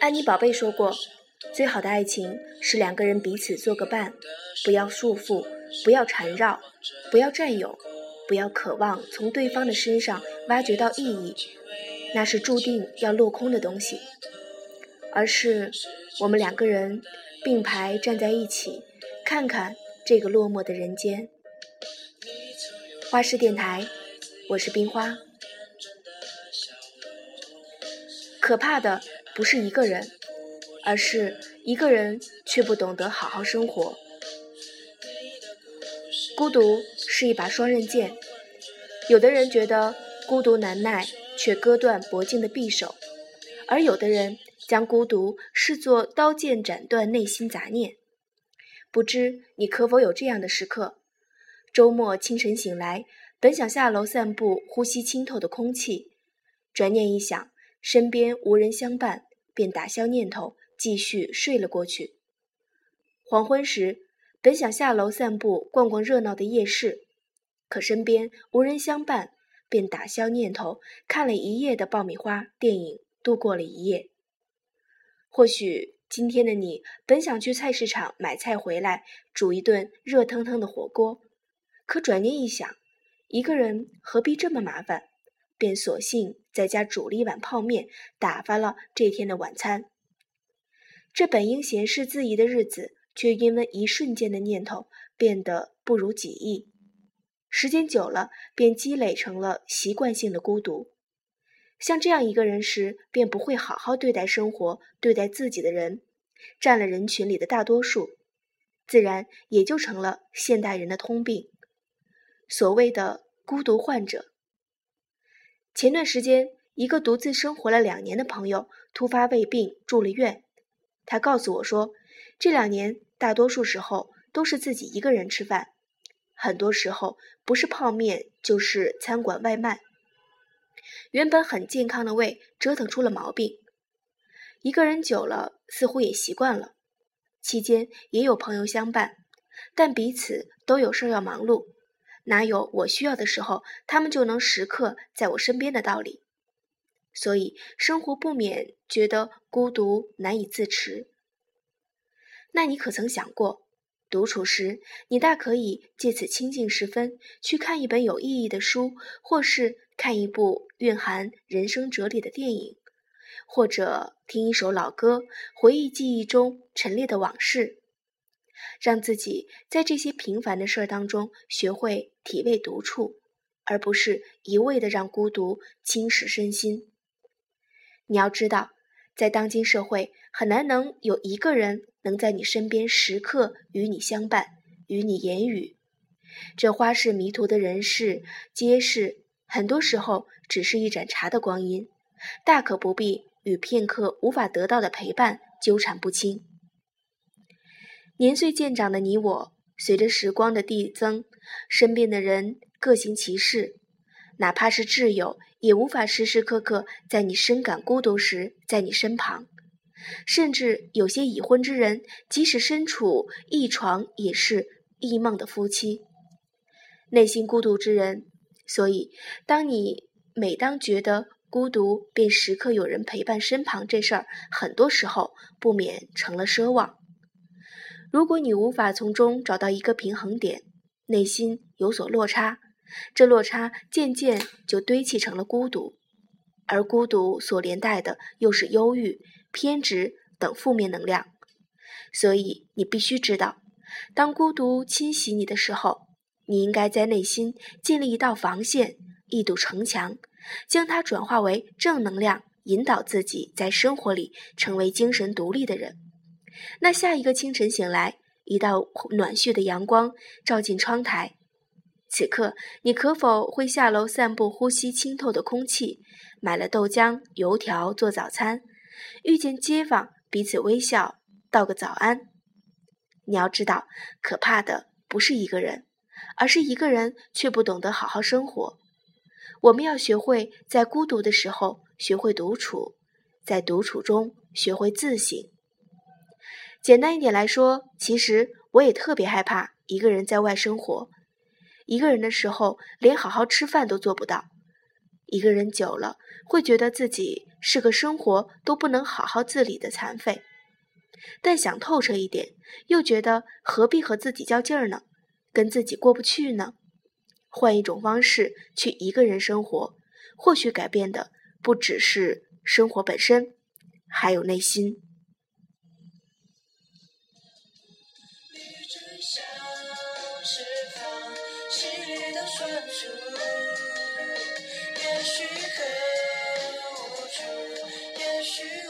安妮宝贝说过，最好的爱情是两个人彼此做个伴，不要束缚，不要缠绕，不要占有，不要渴望从对方的身上挖掘到意义，那是注定要落空的东西。而是我们两个人并排站在一起，看看这个落寞的人间。花式电台，我是冰花。可怕的不是一个人，而是一个人却不懂得好好生活。孤独是一把双刃剑，有的人觉得孤独难耐，却割断脖颈的匕首，而有的人。将孤独视作刀剑，斩断内心杂念。不知你可否有这样的时刻？周末清晨醒来，本想下楼散步，呼吸清透的空气，转念一想，身边无人相伴，便打消念头，继续睡了过去。黄昏时，本想下楼散步，逛逛热闹的夜市，可身边无人相伴，便打消念头，看了一夜的爆米花电影，度过了一夜。或许今天的你本想去菜市场买菜回来煮一顿热腾腾的火锅，可转念一想，一个人何必这么麻烦，便索性在家煮了一碗泡面，打发了这天的晚餐。这本应闲适自怡的日子，却因为一瞬间的念头变得不如己意，时间久了，便积累成了习惯性的孤独。像这样一个人时，便不会好好对待生活、对待自己的人，占了人群里的大多数，自然也就成了现代人的通病。所谓的孤独患者。前段时间，一个独自生活了两年的朋友突发胃病住了院，他告诉我说，这两年大多数时候都是自己一个人吃饭，很多时候不是泡面就是餐馆外卖。原本很健康的胃折腾出了毛病，一个人久了似乎也习惯了。期间也有朋友相伴，但彼此都有事要忙碌，哪有我需要的时候他们就能时刻在我身边的道理？所以生活不免觉得孤独难以自持。那你可曾想过，独处时你大可以借此清静时分去看一本有意义的书，或是。看一部蕴含人生哲理的电影，或者听一首老歌，回忆记忆中陈列的往事，让自己在这些平凡的事儿当中学会体味独处，而不是一味的让孤独侵蚀身心。你要知道，在当今社会，很难能有一个人能在你身边时刻与你相伴，与你言语。这花式迷途的人世皆是。很多时候，只是一盏茶的光阴，大可不必与片刻无法得到的陪伴纠缠不清。年岁渐长的你我，随着时光的递增，身边的人各行其事，哪怕是挚友，也无法时时刻刻在你深感孤独时在你身旁。甚至有些已婚之人，即使身处一床，也是异梦的夫妻。内心孤独之人。所以，当你每当觉得孤独，便时刻有人陪伴身旁，这事儿很多时候不免成了奢望。如果你无法从中找到一个平衡点，内心有所落差，这落差渐渐就堆砌成了孤独，而孤独所连带的又是忧郁、偏执等负面能量。所以，你必须知道，当孤独侵袭你的时候。你应该在内心建立一道防线，一堵城墙，将它转化为正能量，引导自己在生活里成为精神独立的人。那下一个清晨醒来，一道暖煦的阳光照进窗台，此刻你可否会下楼散步，呼吸清透的空气，买了豆浆、油条做早餐，遇见街坊彼此微笑，道个早安？你要知道，可怕的不是一个人。而是一个人却不懂得好好生活。我们要学会在孤独的时候学会独处，在独处中学会自省。简单一点来说，其实我也特别害怕一个人在外生活。一个人的时候，连好好吃饭都做不到。一个人久了，会觉得自己是个生活都不能好好自理的残废。但想透彻一点，又觉得何必和自己较劲儿呢？跟自己过不去呢？换一种方式去一个人生活，或许改变的不只是生活本身，还有内心。许很无助，也许。